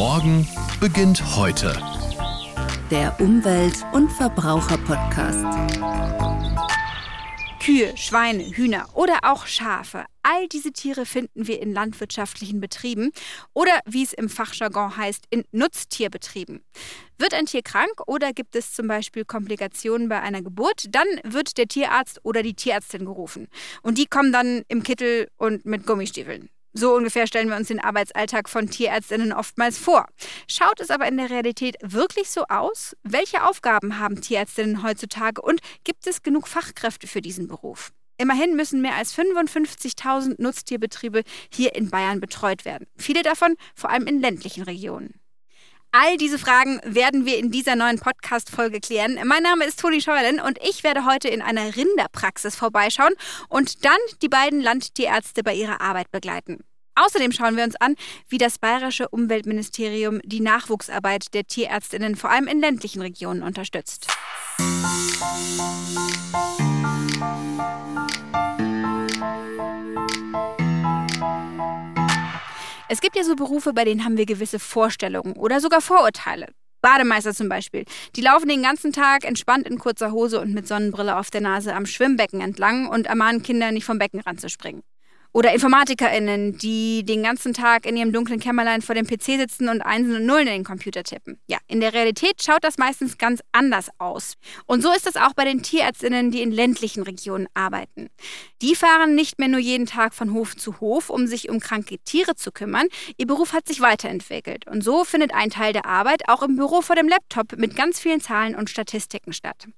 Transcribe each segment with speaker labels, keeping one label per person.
Speaker 1: Morgen beginnt heute.
Speaker 2: Der Umwelt- und Verbraucher-Podcast.
Speaker 3: Kühe, Schweine, Hühner oder auch Schafe. All diese Tiere finden wir in landwirtschaftlichen Betrieben oder, wie es im Fachjargon heißt, in Nutztierbetrieben. Wird ein Tier krank oder gibt es zum Beispiel Komplikationen bei einer Geburt, dann wird der Tierarzt oder die Tierärztin gerufen. Und die kommen dann im Kittel und mit Gummistiefeln. So ungefähr stellen wir uns den Arbeitsalltag von Tierärztinnen oftmals vor. Schaut es aber in der Realität wirklich so aus? Welche Aufgaben haben Tierärztinnen heutzutage und gibt es genug Fachkräfte für diesen Beruf? Immerhin müssen mehr als 55.000 Nutztierbetriebe hier in Bayern betreut werden. Viele davon vor allem in ländlichen Regionen. All diese Fragen werden wir in dieser neuen Podcast-Folge klären. Mein Name ist Toni Scheuerlen und ich werde heute in einer Rinderpraxis vorbeischauen und dann die beiden Landtierärzte bei ihrer Arbeit begleiten. Außerdem schauen wir uns an, wie das bayerische Umweltministerium die Nachwuchsarbeit der Tierärztinnen vor allem in ländlichen Regionen unterstützt. Es gibt ja so Berufe, bei denen haben wir gewisse Vorstellungen oder sogar Vorurteile. Bademeister zum Beispiel. Die laufen den ganzen Tag entspannt in kurzer Hose und mit Sonnenbrille auf der Nase am Schwimmbecken entlang und ermahnen Kinder, nicht vom Beckenrand zu springen. Oder InformatikerInnen, die den ganzen Tag in ihrem dunklen Kämmerlein vor dem PC sitzen und Einsen und Nullen in den Computer tippen. Ja, in der Realität schaut das meistens ganz anders aus. Und so ist es auch bei den TierärztInnen, die in ländlichen Regionen arbeiten. Die fahren nicht mehr nur jeden Tag von Hof zu Hof, um sich um kranke Tiere zu kümmern. Ihr Beruf hat sich weiterentwickelt. Und so findet ein Teil der Arbeit auch im Büro vor dem Laptop mit ganz vielen Zahlen und Statistiken statt.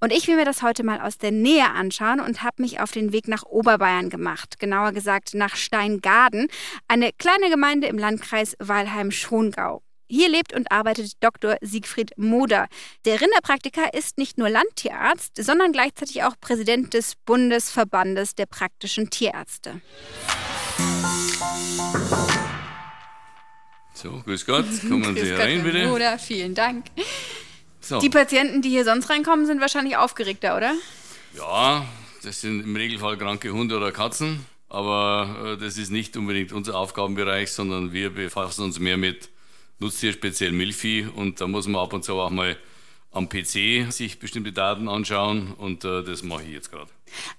Speaker 3: Und ich will mir das heute mal aus der Nähe anschauen und habe mich auf den Weg nach Oberbayern gemacht. Genauer gesagt nach Steingaden, eine kleine Gemeinde im Landkreis Weilheim-Schongau. Hier lebt und arbeitet Dr. Siegfried Moder. Der Rinderpraktiker ist nicht nur Landtierarzt, sondern gleichzeitig auch Präsident des Bundesverbandes der praktischen Tierärzte.
Speaker 4: So, grüß Gott, kommen Sie rein, bitte.
Speaker 3: Moder, vielen Dank.
Speaker 4: So.
Speaker 3: Die Patienten, die hier sonst reinkommen, sind wahrscheinlich aufgeregter, oder?
Speaker 4: Ja, das sind im Regelfall kranke Hunde oder Katzen. Aber äh, das ist nicht unbedingt unser Aufgabenbereich, sondern wir befassen uns mehr mit Nutztier, speziell Milchvieh. Und da muss man ab und zu auch mal am PC sich bestimmte Daten anschauen und äh, das mache ich jetzt gerade.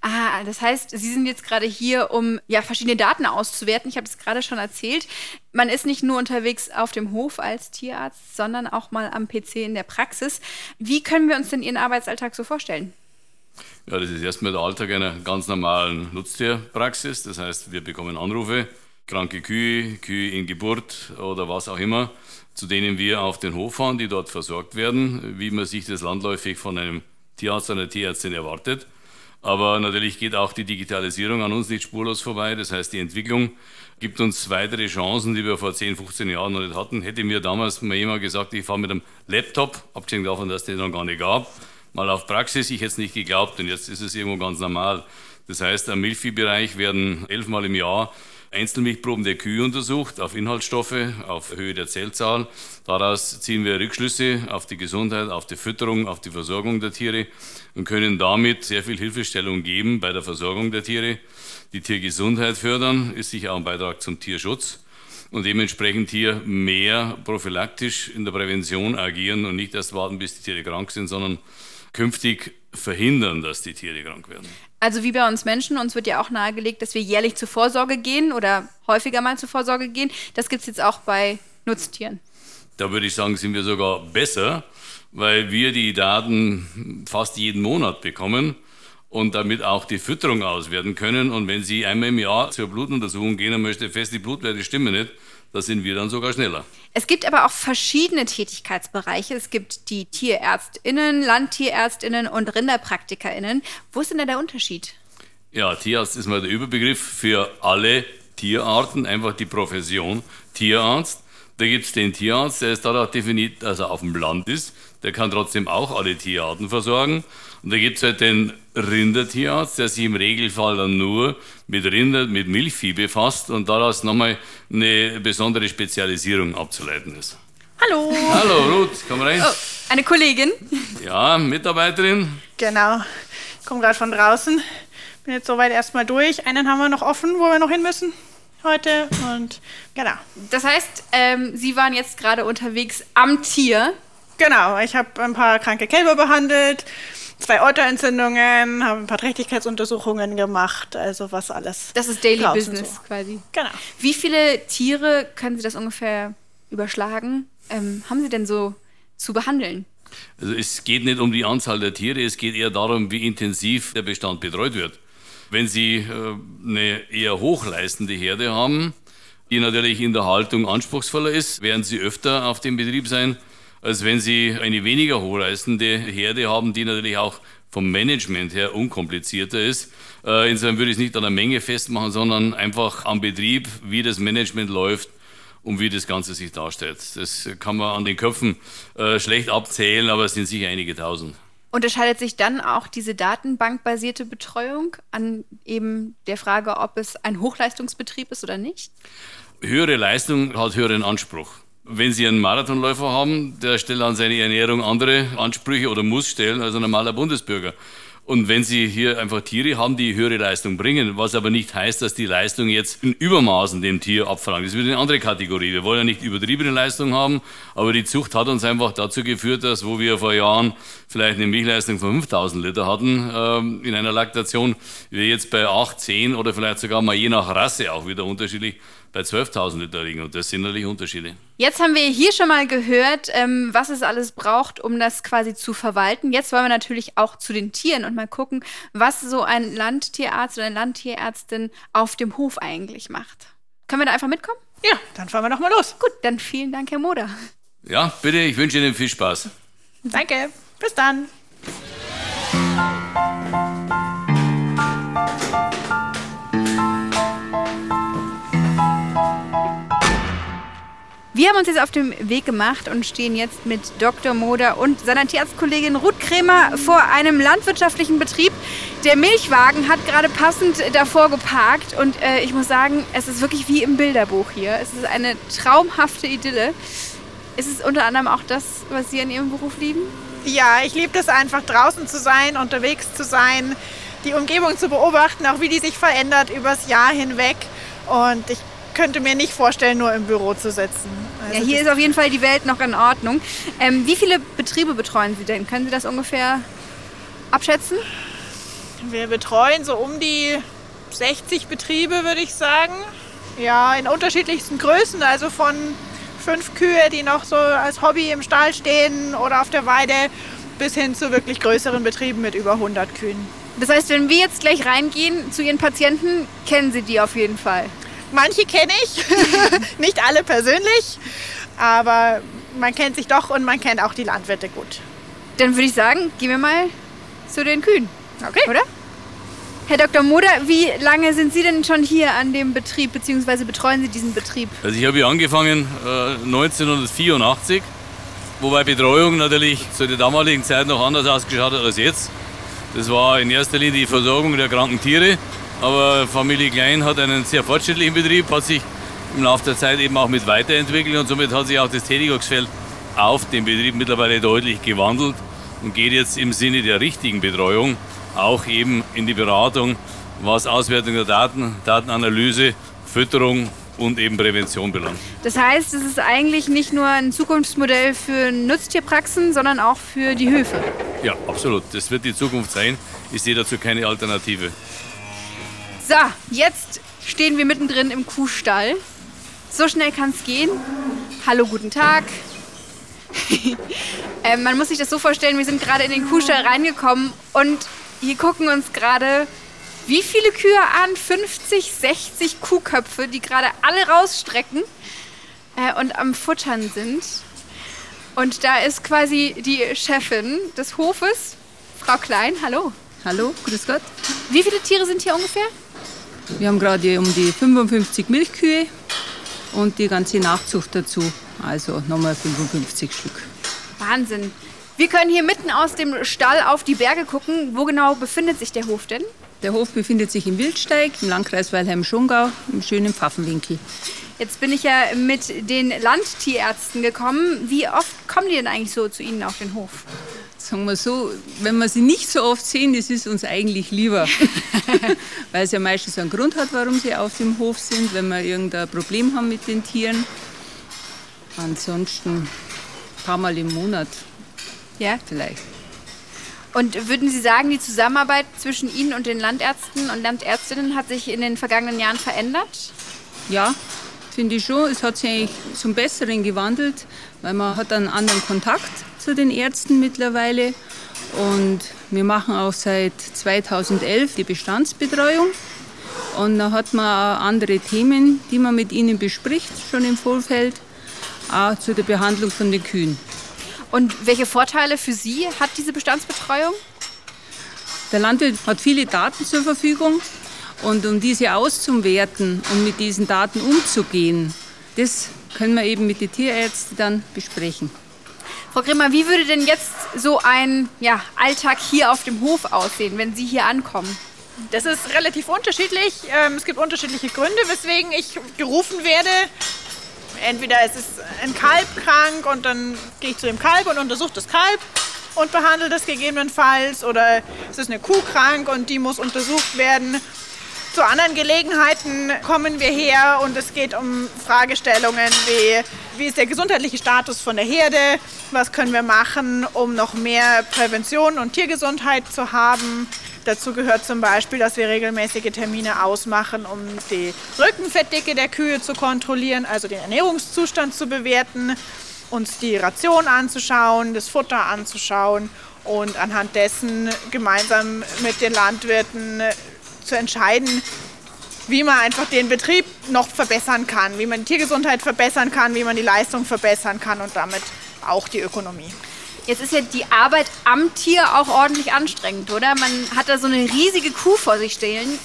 Speaker 3: Ah, das heißt, Sie sind jetzt gerade hier, um ja verschiedene Daten auszuwerten. Ich habe es gerade schon erzählt. Man ist nicht nur unterwegs auf dem Hof als Tierarzt, sondern auch mal am PC in der Praxis. Wie können wir uns denn Ihren Arbeitsalltag so vorstellen?
Speaker 4: Ja, das ist erstmal der Alltag einer ganz normalen Nutztierpraxis. Das heißt, wir bekommen Anrufe, kranke Kühe, Kühe in Geburt oder was auch immer, zu denen wir auf den Hof fahren, die dort versorgt werden, wie man sich das landläufig von einem Tierarzt oder einer Tierärztin erwartet. Aber natürlich geht auch die Digitalisierung an uns nicht spurlos vorbei. Das heißt, die Entwicklung gibt uns weitere Chancen, die wir vor 10, 15 Jahren noch nicht hatten. Hätte mir damals mal jemand gesagt, ich fahre mit einem Laptop, abgesehen davon, dass es den noch gar nicht gab, mal auf Praxis. Ich hätte es nicht geglaubt und jetzt ist es irgendwo ganz normal. Das heißt, am Milchviehbereich werden elfmal im Jahr Einzelmilchproben der Kühe untersucht auf Inhaltsstoffe, auf Höhe der Zellzahl. Daraus ziehen wir Rückschlüsse auf die Gesundheit, auf die Fütterung, auf die Versorgung der Tiere und können damit sehr viel Hilfestellung geben bei der Versorgung der Tiere. Die Tiergesundheit fördern ist sicher auch ein Beitrag zum Tierschutz und dementsprechend hier mehr prophylaktisch in der Prävention agieren und nicht erst warten, bis die Tiere krank sind, sondern künftig verhindern, dass die Tiere krank werden.
Speaker 3: Also wie bei uns Menschen, uns wird ja auch nahegelegt, dass wir jährlich zur Vorsorge gehen oder häufiger mal zur Vorsorge gehen. Das gibt es jetzt auch bei Nutztieren.
Speaker 4: Da würde ich sagen, sind wir sogar besser, weil wir die Daten fast jeden Monat bekommen und damit auch die Fütterung auswerten können. Und wenn Sie einmal im Jahr zur Blutuntersuchung gehen und möchte fest, die Blutwerte stimmen nicht, da sind wir dann sogar schneller.
Speaker 3: Es gibt aber auch verschiedene Tätigkeitsbereiche. Es gibt die TierärztInnen, LandtierärztInnen und RinderpraktikerInnen. Wo ist denn da der Unterschied?
Speaker 4: Ja, Tierarzt ist mal der Überbegriff für alle Tierarten, einfach die Profession Tierarzt. Da gibt es den Tierarzt, der ist dadurch definiert, dass er auf dem Land ist. Der kann trotzdem auch alle Tierarten versorgen. Und da gibt es halt den Rindertierarzt, der sich im Regelfall dann nur mit Rinder, mit Milchvieh befasst und daraus nochmal eine besondere Spezialisierung abzuleiten ist.
Speaker 3: Hallo.
Speaker 4: Hallo Ruth, komm rein. Oh,
Speaker 3: eine Kollegin.
Speaker 4: Ja, Mitarbeiterin.
Speaker 5: Genau, ich komme gerade von draußen. Bin jetzt soweit erstmal durch. Einen haben wir noch offen, wo wir noch hin müssen. heute und genau.
Speaker 3: Das heißt, ähm, Sie waren jetzt gerade unterwegs am Tier.
Speaker 5: Genau, ich habe ein paar kranke Kälber behandelt, zwei Euterentzündungen, habe ein paar Trächtigkeitsuntersuchungen gemacht, also was alles.
Speaker 3: Das ist Daily Business
Speaker 5: so.
Speaker 3: quasi.
Speaker 5: Genau.
Speaker 3: Wie viele Tiere können Sie das ungefähr überschlagen? Ähm, haben Sie denn so zu behandeln?
Speaker 4: Also es geht nicht um die Anzahl der Tiere, es geht eher darum, wie intensiv der Bestand betreut wird. Wenn Sie äh, eine eher hochleistende Herde haben, die natürlich in der Haltung anspruchsvoller ist, werden Sie öfter auf dem Betrieb sein, als wenn Sie eine weniger hochleistende Herde haben, die natürlich auch vom Management her unkomplizierter ist. Äh, Insofern würde ich es nicht an der Menge festmachen, sondern einfach am Betrieb, wie das Management läuft und wie das Ganze sich darstellt. Das kann man an den Köpfen äh, schlecht abzählen, aber es sind sicher einige tausend.
Speaker 3: Unterscheidet sich dann auch diese datenbankbasierte Betreuung an eben der Frage, ob es ein Hochleistungsbetrieb ist oder nicht?
Speaker 4: Höhere Leistung hat höheren Anspruch. Wenn Sie einen Marathonläufer haben, der stellt an seine Ernährung andere Ansprüche oder muss stellen als ein normaler Bundesbürger. Und wenn Sie hier einfach Tiere haben, die höhere Leistung bringen, was aber nicht heißt, dass die Leistung jetzt in Übermaßen dem Tier abverlangt. Das ist wieder eine andere Kategorie. Wir wollen ja nicht übertriebene Leistung haben, aber die Zucht hat uns einfach dazu geführt, dass wo wir vor Jahren vielleicht eine Milchleistung von 5000 Liter hatten ähm, in einer Laktation, wir jetzt bei 8, 10 oder vielleicht sogar mal je nach Rasse auch wieder unterschiedlich bei 12.000 Liter liegen. Und das sind natürlich Unterschiede.
Speaker 3: Jetzt haben wir hier schon mal gehört, ähm, was es alles braucht, um das quasi zu verwalten. Jetzt wollen wir natürlich auch zu den Tieren und mal gucken, was so ein Landtierarzt oder eine Landtierärztin auf dem Hof eigentlich macht. Können wir da einfach mitkommen?
Speaker 5: Ja, dann fahren wir doch mal los.
Speaker 3: Gut, dann vielen Dank, Herr Moder.
Speaker 4: Ja, bitte, ich wünsche Ihnen viel Spaß.
Speaker 5: Danke. Bis dann.
Speaker 3: Wir haben uns jetzt auf den Weg gemacht und stehen jetzt mit Dr. Moder und seiner Tierarztkollegin Ruth Kremer vor einem landwirtschaftlichen Betrieb. Der Milchwagen hat gerade passend davor geparkt und äh, ich muss sagen, es ist wirklich wie im Bilderbuch hier. Es ist eine traumhafte Idylle. Ist es unter anderem auch das, was Sie an Ihrem Beruf lieben?
Speaker 5: Ja, ich liebe das einfach draußen zu sein, unterwegs zu sein, die Umgebung zu beobachten, auch wie die sich verändert übers Jahr hinweg. Und ich könnte mir nicht vorstellen, nur im Büro zu sitzen. Also
Speaker 3: Ja, hier ist auf jeden Fall die Welt noch in Ordnung. Ähm, wie viele Betriebe betreuen Sie denn? Können Sie das ungefähr abschätzen?
Speaker 5: wir betreuen so um die 60 Betriebe, würde ich sagen. Ja, in unterschiedlichsten Größen, also von fünf Kühe, die noch so als Hobby im Stall stehen oder auf der Weide, bis hin zu wirklich größeren Betrieben mit über 100 Kühen.
Speaker 3: Das heißt, wenn wir jetzt gleich reingehen zu Ihren Patienten, kennen Sie die auf jeden Fall.
Speaker 5: Manche kenne ich, nicht alle persönlich, aber man kennt sich doch und man kennt auch die Landwirte gut.
Speaker 3: Dann würde ich sagen, gehen wir mal zu den Kühen.
Speaker 5: Okay.
Speaker 3: Oder? Herr Dr. Moder, wie lange sind Sie denn schon hier an dem Betrieb, beziehungsweise betreuen Sie diesen Betrieb?
Speaker 4: Also ich habe hier angefangen äh, 1984, wobei Betreuung natürlich zu der damaligen Zeit noch anders ausgeschaut hat als jetzt. Das war in erster Linie die Versorgung der kranken Tiere, aber Familie Klein hat einen sehr fortschrittlichen Betrieb, hat sich im Laufe der Zeit eben auch mit weiterentwickelt und somit hat sich auch das Tätigungsfeld auf dem Betrieb mittlerweile deutlich gewandelt und geht jetzt im Sinne der richtigen Betreuung auch eben in die Beratung, was Auswertung der Daten, Datenanalyse, Fütterung und eben Prävention belangt.
Speaker 3: Das heißt, es ist eigentlich nicht nur ein Zukunftsmodell für Nutztierpraxen, sondern auch für die Höfe.
Speaker 4: Ja, absolut. Das wird die Zukunft sein. Ich sehe dazu keine Alternative.
Speaker 3: So, jetzt stehen wir mittendrin im Kuhstall. So schnell kann es gehen. Hallo, guten Tag. ähm, man muss sich das so vorstellen, wir sind gerade in den Kuhstall reingekommen und hier gucken uns gerade wie viele Kühe an? 50, 60 Kuhköpfe, die gerade alle rausstrecken äh, und am Futtern sind. Und da ist quasi die Chefin des Hofes, Frau Klein. Hallo.
Speaker 6: Hallo, grüß Gott.
Speaker 3: Wie viele Tiere sind hier ungefähr?
Speaker 6: Wir haben gerade um die 55 Milchkühe und die ganze Nachzucht dazu. Also nochmal 55 Stück.
Speaker 3: Wahnsinn. Wir können hier mitten aus dem Stall auf die Berge gucken. Wo genau befindet sich der Hof denn?
Speaker 6: Der Hof befindet sich im Wildsteig im Landkreis Weilheim-Schongau im schönen Pfaffenwinkel.
Speaker 3: Jetzt bin ich ja mit den Landtierärzten gekommen. Wie oft kommen die denn eigentlich so zu Ihnen auf den Hof?
Speaker 6: Sagen wir so, wenn wir sie nicht so oft sehen, das ist uns eigentlich lieber. Weil es ja meistens einen Grund hat, warum sie auf dem Hof sind, wenn wir irgendein Problem haben mit den Tieren. Ansonsten ein paar Mal im Monat
Speaker 3: Ja.
Speaker 6: vielleicht.
Speaker 3: Und würden Sie sagen, die Zusammenarbeit zwischen Ihnen und den Landärzten und Landärztinnen hat sich in den vergangenen Jahren verändert?
Speaker 6: Ja, finde ich schon. Es hat sich eigentlich zum Besseren gewandelt, weil man hat einen anderen Kontakt zu den Ärzten mittlerweile. Und wir machen auch seit 2011 die Bestandsbetreuung. Und da hat man auch andere Themen, die man mit ihnen bespricht, schon im Vorfeld, auch zu der Behandlung von den Kühen.
Speaker 3: Und welche Vorteile für Sie hat diese Bestandsbetreuung?
Speaker 6: Der Landwirt hat viele Daten zur Verfügung und um diese auszuwerten und mit diesen Daten umzugehen, das können wir eben mit den Tierärzten dann besprechen.
Speaker 3: Frau Grimmer, wie würde denn jetzt so ein ja, Alltag hier auf dem Hof aussehen, wenn Sie hier ankommen?
Speaker 5: Das ist relativ unterschiedlich. Ähm, Es gibt unterschiedliche Gründe, weswegen ich gerufen werde. Entweder es ist ein Kalb krank und dann gehe ich zu dem Kalb und untersuche das Kalb und behandle das gegebenenfalls. Oder es ist eine Kuh krank und die muss untersucht werden. Zu anderen Gelegenheiten kommen wir her und es geht um Fragestellungen wie, wie ist der gesundheitliche Status von der Herde, was können wir machen, um noch mehr Prävention und Tiergesundheit zu haben. Dazu gehört zum Beispiel, dass wir regelmäßige Termine ausmachen, um die Rückenfettdicke der Kühe zu kontrollieren, also den Ernährungszustand zu bewerten, uns die Ration anzuschauen, das Futter anzuschauen und anhand dessen gemeinsam mit den Landwirten zu entscheiden, wie man einfach den Betrieb noch verbessern kann, wie man die Tiergesundheit verbessern kann, wie man die Leistung verbessern kann und damit auch die Ökonomie.
Speaker 3: Jetzt ist ja die Arbeit am Tier auch ordentlich anstrengend, oder? Man hat da so eine riesige Kuh vor sich stehen.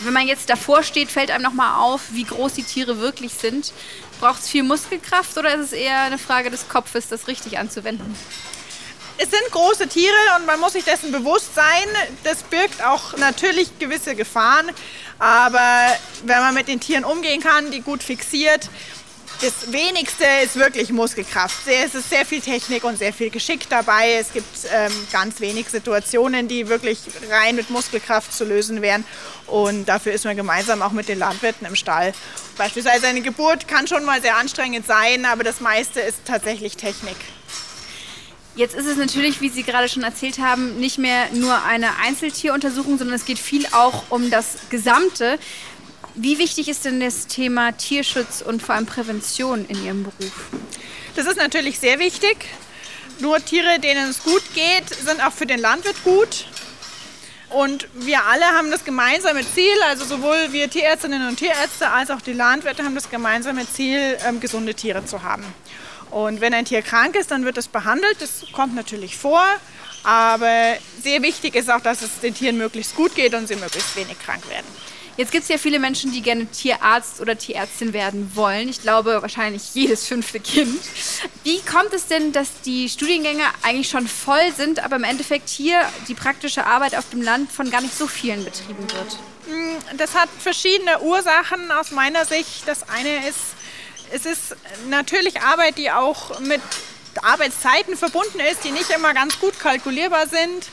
Speaker 3: Wenn man jetzt davor steht, fällt einem nochmal auf, wie groß die Tiere wirklich sind. Braucht es viel Muskelkraft oder ist es eher eine Frage des Kopfes, das richtig anzuwenden?
Speaker 5: Es sind große Tiere und man muss sich dessen bewusst sein. Das birgt auch natürlich gewisse Gefahren. Aber wenn man mit den Tieren umgehen kann, die gut fixiert, das Wenigste ist wirklich Muskelkraft. Es ist sehr viel Technik und sehr viel Geschick dabei. Es gibt ähm, ganz wenig Situationen, die wirklich rein mit Muskelkraft zu lösen wären. Und dafür ist man gemeinsam auch mit den Landwirten im Stall. Beispielsweise eine Geburt kann schon mal sehr anstrengend sein, aber das meiste ist tatsächlich Technik.
Speaker 3: Jetzt ist es natürlich, wie Sie gerade schon erzählt haben, nicht mehr nur eine Einzeltieruntersuchung, sondern es geht viel auch um das Gesamte. Wie wichtig ist denn das Thema Tierschutz und vor allem Prävention in Ihrem Beruf?
Speaker 5: Das ist natürlich sehr wichtig. Nur Tiere, denen es gut geht, sind auch für den Landwirt gut. Und wir alle haben das gemeinsame Ziel, also sowohl wir Tierärztinnen und Tierärzte als auch die Landwirte haben das gemeinsame Ziel, ähm, gesunde Tiere zu haben. Und wenn ein Tier krank ist, dann wird es behandelt. Das kommt natürlich vor. Aber sehr wichtig ist auch, dass es den Tieren möglichst gut geht und sie möglichst wenig krank werden.
Speaker 3: Jetzt gibt es ja viele Menschen, die gerne Tierarzt oder Tierärztin werden wollen. Ich glaube wahrscheinlich jedes fünfte Kind. Wie kommt es denn, dass die Studiengänge eigentlich schon voll sind, aber im Endeffekt hier die praktische Arbeit auf dem Land von gar nicht so vielen betrieben wird?
Speaker 5: Das hat verschiedene Ursachen aus meiner Sicht. Das eine ist, es ist natürlich Arbeit, die auch mit Arbeitszeiten verbunden ist, die nicht immer ganz gut kalkulierbar sind.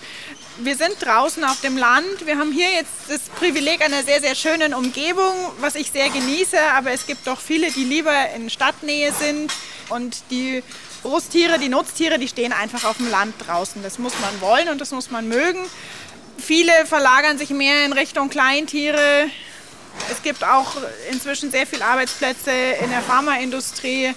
Speaker 5: Wir sind draußen auf dem Land. Wir haben hier jetzt das Privileg einer sehr, sehr schönen Umgebung, was ich sehr genieße. Aber es gibt doch viele, die lieber in Stadtnähe sind. Und die Großtiere, die Nutztiere, die stehen einfach auf dem Land draußen. Das muss man wollen und das muss man mögen. Viele verlagern sich mehr in Richtung Kleintiere. Es gibt auch inzwischen sehr viele Arbeitsplätze in der Pharmaindustrie.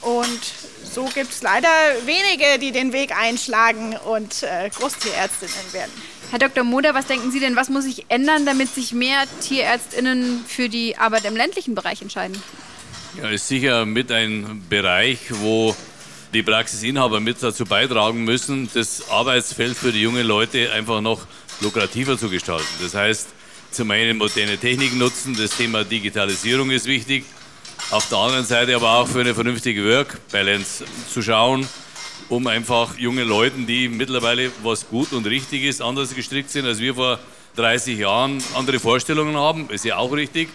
Speaker 5: Und so gibt es leider wenige, die den Weg einschlagen und äh, Großtierärztinnen werden.
Speaker 3: Herr Dr. Moder, was denken Sie denn, was muss sich ändern, damit sich mehr TierärztInnen für die Arbeit im ländlichen Bereich entscheiden?
Speaker 4: Ja, ist sicher mit ein Bereich, wo die Praxisinhaber mit dazu beitragen müssen, das Arbeitsfeld für die jungen Leute einfach noch lukrativer zu gestalten. Das heißt, zum einen moderne Techniken nutzen, das Thema Digitalisierung ist wichtig. Auf der anderen Seite aber auch für eine vernünftige Work-Balance zu schauen, um einfach jungen Leuten, die mittlerweile, was gut und richtig ist, anders gestrickt sind, als wir vor 30 Jahren andere Vorstellungen haben, ist ja auch richtig,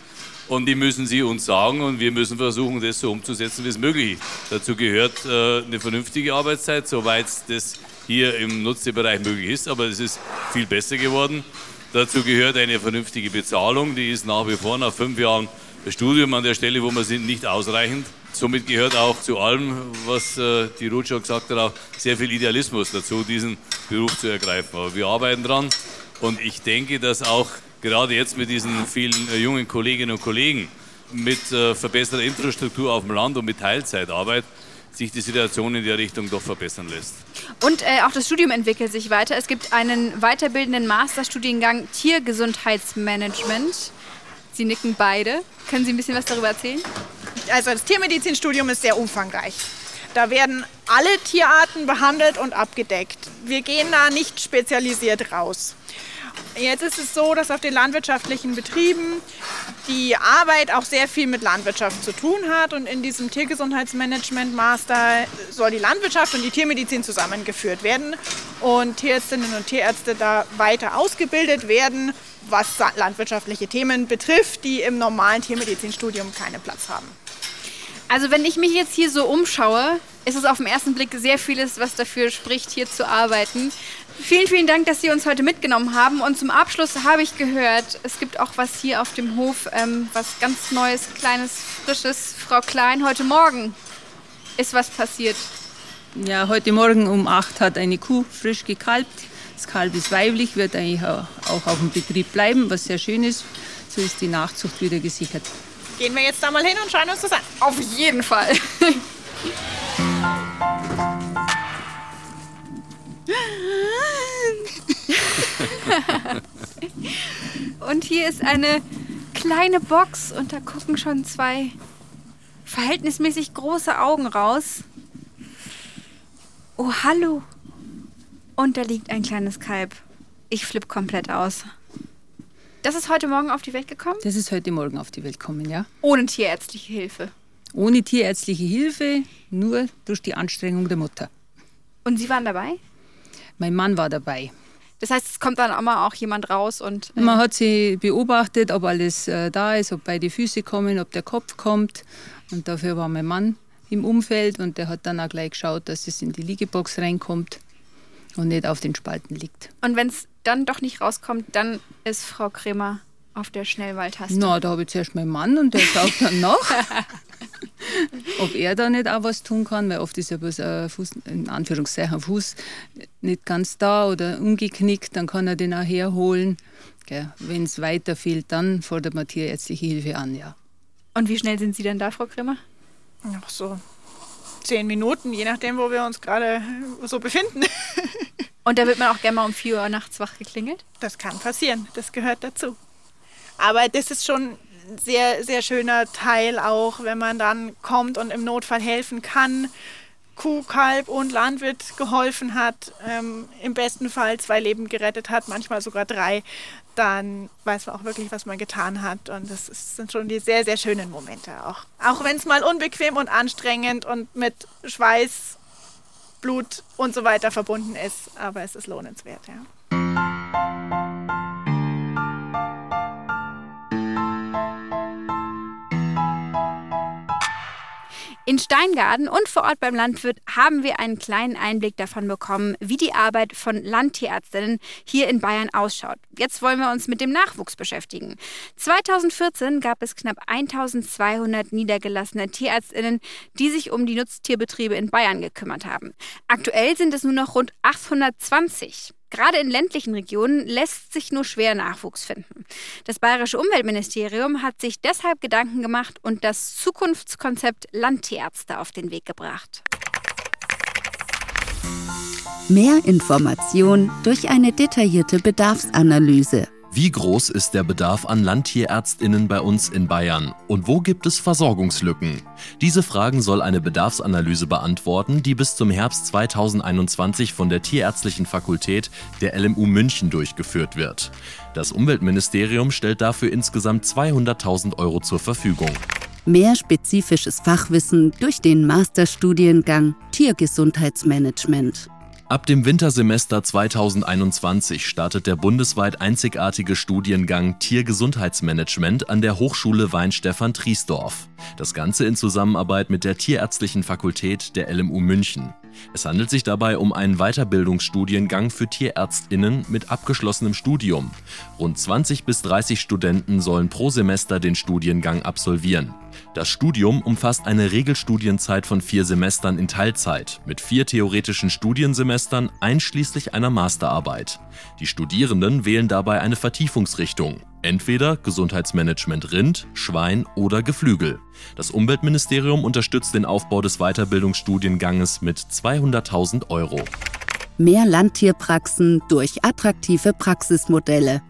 Speaker 4: Und die müssen sie uns sagen und wir müssen versuchen, das so umzusetzen, wie es möglich ist. Dazu gehört äh, eine vernünftige Arbeitszeit, soweit das hier im Nutztierbereich möglich ist, aber es ist viel besser geworden. Dazu gehört eine vernünftige Bezahlung, die ist nach wie vor nach fünf Jahren Studium an der Stelle, wo wir sind, nicht ausreichend. Somit gehört auch zu allem, was äh, die Ruth schon gesagt hat, auch sehr viel Idealismus dazu, diesen Beruf zu ergreifen. Aber wir arbeiten dran und ich denke, dass auch gerade jetzt mit diesen vielen äh, jungen Kolleginnen und Kollegen mit äh, verbesserter Infrastruktur auf dem Land und mit Teilzeitarbeit sich die Situation in der Richtung doch verbessern lässt.
Speaker 3: Und äh, auch das Studium entwickelt sich weiter. Es gibt einen weiterbildenden Masterstudiengang Tiergesundheitsmanagement. Sie nicken beide. Können Sie ein bisschen was darüber erzählen?
Speaker 5: Also das Tiermedizinstudium ist sehr umfangreich. Da werden alle Tierarten behandelt und abgedeckt. Wir gehen da nicht spezialisiert raus. Jetzt ist es so, dass auf den landwirtschaftlichen Betrieben die Arbeit auch sehr viel mit Landwirtschaft zu tun hat. Und in diesem Tiergesundheitsmanagement Master soll die Landwirtschaft und die Tiermedizin zusammengeführt werden und Tierärztinnen und Tierärzte da weiter ausgebildet werden, was landwirtschaftliche Themen betrifft, die im normalen Tiermedizinstudium keinen Platz haben.
Speaker 3: Also wenn ich mich jetzt hier so umschaue, ist es auf den ersten Blick sehr vieles, was dafür spricht, hier zu arbeiten. Vielen, vielen Dank, dass Sie uns heute mitgenommen haben. Und zum Abschluss habe ich gehört, es gibt auch was hier auf dem Hof, ähm, was ganz Neues, Kleines, Frisches. Frau Klein, heute Morgen ist was passiert.
Speaker 6: Ja, heute Morgen um 8 hat eine Kuh frisch gekalbt. Das Kalb ist weiblich, wird eigentlich auch auf dem Betrieb bleiben, was sehr schön ist. So ist die Nachzucht wieder gesichert.
Speaker 5: Gehen wir jetzt da mal hin und schauen uns das an.
Speaker 3: Auf jeden Fall. und hier ist eine kleine Box und da gucken schon zwei verhältnismäßig große Augen raus. Oh, hallo. Und da liegt ein kleines Kalb. Ich flipp komplett aus. Das ist heute Morgen auf die Welt gekommen?
Speaker 6: Das ist heute Morgen auf die Welt gekommen, ja.
Speaker 3: Ohne tierärztliche Hilfe?
Speaker 6: Ohne tierärztliche Hilfe, nur durch die Anstrengung der Mutter.
Speaker 3: Und Sie waren dabei?
Speaker 6: Mein Mann war dabei.
Speaker 3: Das heißt, es kommt dann immer auch jemand raus und.
Speaker 6: Äh Man hat sie beobachtet, ob alles äh, da ist, ob beide Füße kommen, ob der Kopf kommt. Und dafür war mein Mann im Umfeld und der hat dann auch gleich geschaut, dass es in die Liegebox reinkommt und nicht auf den Spalten liegt.
Speaker 3: Und wenn es dann doch nicht rauskommt, dann ist Frau Kremer auf der Schnellwahltaste.
Speaker 6: Na, da habe ich zuerst meinen Mann und der schaut dann nach, ob er da nicht auch was tun kann, weil oft ist ja bloß ein Fuß, in Anführungszeichen ein Fuß nicht ganz da oder umgeknickt, dann kann er den auch herholen. Wenn es weiter fehlt, dann fordert man tierärztliche Hilfe an, ja.
Speaker 3: Und wie schnell sind Sie denn da, Frau Kremer?
Speaker 5: Noch so zehn Minuten, je nachdem, wo wir uns gerade so befinden.
Speaker 3: Und da wird man auch gerne mal um 4 Uhr nachts wach geklingelt?
Speaker 5: Das kann passieren, das gehört dazu. Aber das ist schon sehr, sehr schöner Teil auch, wenn man dann kommt und im Notfall helfen kann. Kuh, Kalb und Landwirt geholfen hat, ähm, im besten Fall zwei Leben gerettet hat, manchmal sogar drei, dann weiß man auch wirklich, was man getan hat. Und das ist, sind schon die sehr, sehr schönen Momente auch. Auch wenn es mal unbequem und anstrengend und mit Schweiß, Blut und so weiter verbunden ist. Aber es ist lohnenswert, ja.
Speaker 3: In Steingarten und vor Ort beim Landwirt haben wir einen kleinen Einblick davon bekommen, wie die Arbeit von Landtierärztinnen hier in Bayern ausschaut. Jetzt wollen wir uns mit dem Nachwuchs beschäftigen. 2014 gab es knapp 1200 niedergelassene Tierärztinnen, die sich um die Nutztierbetriebe in Bayern gekümmert haben. Aktuell sind es nur noch rund 820. Gerade in ländlichen Regionen lässt sich nur schwer Nachwuchs finden. Das Bayerische Umweltministerium hat sich deshalb Gedanken gemacht und das Zukunftskonzept Landtierärzte auf den Weg gebracht.
Speaker 2: Mehr Information durch eine detaillierte Bedarfsanalyse.
Speaker 1: Wie groß ist der Bedarf an Landtierärztinnen bei uns in Bayern und wo gibt es Versorgungslücken? Diese Fragen soll eine Bedarfsanalyse beantworten, die bis zum Herbst 2021 von der Tierärztlichen Fakultät der LMU München durchgeführt wird. Das Umweltministerium stellt dafür insgesamt 200.000 Euro zur Verfügung.
Speaker 2: Mehr spezifisches Fachwissen durch den Masterstudiengang Tiergesundheitsmanagement.
Speaker 1: Ab dem Wintersemester 2021 startet der bundesweit einzigartige Studiengang Tiergesundheitsmanagement an der Hochschule Weinstefan Triesdorf. Das Ganze in Zusammenarbeit mit der Tierärztlichen Fakultät der LMU München. Es handelt sich dabei um einen Weiterbildungsstudiengang für TierärztInnen mit abgeschlossenem Studium. Rund 20 bis 30 Studenten sollen pro Semester den Studiengang absolvieren. Das Studium umfasst eine Regelstudienzeit von vier Semestern in Teilzeit mit vier theoretischen Studiensemestern einschließlich einer Masterarbeit. Die Studierenden wählen dabei eine Vertiefungsrichtung, entweder Gesundheitsmanagement Rind, Schwein oder Geflügel. Das Umweltministerium unterstützt den Aufbau des Weiterbildungsstudienganges mit 200.000 Euro.
Speaker 2: Mehr Landtierpraxen durch attraktive Praxismodelle.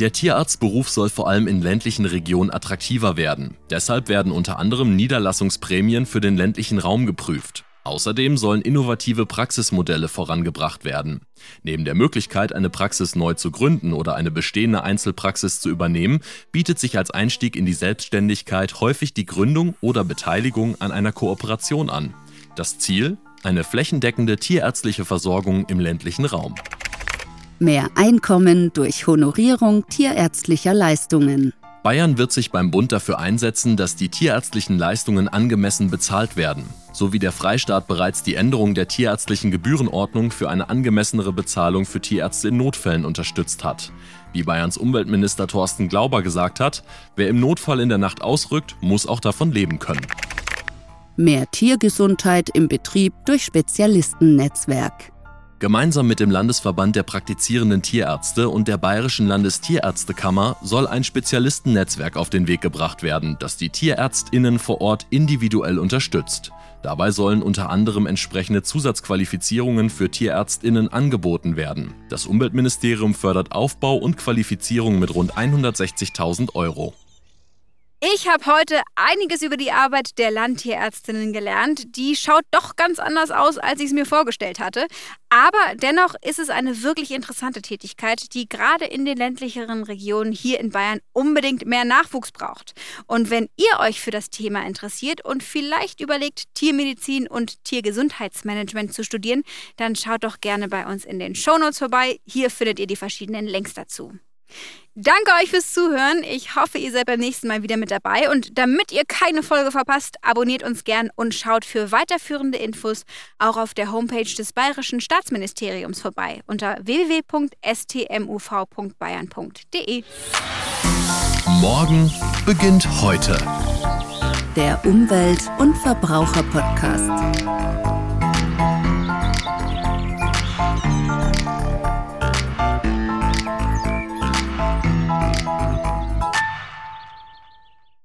Speaker 1: Der Tierarztberuf soll vor allem in ländlichen Regionen attraktiver werden. Deshalb werden unter anderem Niederlassungsprämien für den ländlichen Raum geprüft. Außerdem sollen innovative Praxismodelle vorangebracht werden. Neben der Möglichkeit, eine Praxis neu zu gründen oder eine bestehende Einzelpraxis zu übernehmen, bietet sich als Einstieg in die Selbstständigkeit häufig die Gründung oder Beteiligung an einer Kooperation an. Das Ziel? Eine flächendeckende tierärztliche Versorgung im ländlichen Raum.
Speaker 2: Mehr Einkommen durch Honorierung tierärztlicher Leistungen.
Speaker 1: Bayern wird sich beim Bund dafür einsetzen, dass die tierärztlichen Leistungen angemessen bezahlt werden, so wie der Freistaat bereits die Änderung der tierärztlichen Gebührenordnung für eine angemessenere Bezahlung für Tierärzte in Notfällen unterstützt hat. Wie Bayerns Umweltminister Thorsten Glauber gesagt hat, wer im Notfall in der Nacht ausrückt, muss auch davon leben können.
Speaker 2: Mehr Tiergesundheit im Betrieb durch Spezialistennetzwerk.
Speaker 1: Gemeinsam mit dem Landesverband der praktizierenden Tierärzte und der Bayerischen Landestierärztekammer soll ein Spezialistennetzwerk auf den Weg gebracht werden, das die Tierärztinnen vor Ort individuell unterstützt. Dabei sollen unter anderem entsprechende Zusatzqualifizierungen für Tierärztinnen angeboten werden. Das Umweltministerium fördert Aufbau und Qualifizierung mit rund 160.000 Euro.
Speaker 3: Ich habe heute einiges über die Arbeit der Landtierärztinnen gelernt. Die schaut doch ganz anders aus, als ich es mir vorgestellt hatte. Aber dennoch ist es eine wirklich interessante Tätigkeit, die gerade in den ländlicheren Regionen hier in Bayern unbedingt mehr Nachwuchs braucht. Und wenn ihr euch für das Thema interessiert und vielleicht überlegt, Tiermedizin und Tiergesundheitsmanagement zu studieren, dann schaut doch gerne bei uns in den Shownotes vorbei. Hier findet ihr die verschiedenen Links dazu. Danke euch fürs Zuhören. Ich hoffe, ihr seid beim nächsten Mal wieder mit dabei. Und damit ihr keine Folge verpasst, abonniert uns gern und schaut für weiterführende Infos auch auf der Homepage des Bayerischen Staatsministeriums vorbei unter www.stmuv.bayern.de.
Speaker 1: Morgen beginnt heute.
Speaker 2: Der Umwelt- und Verbraucher-Podcast.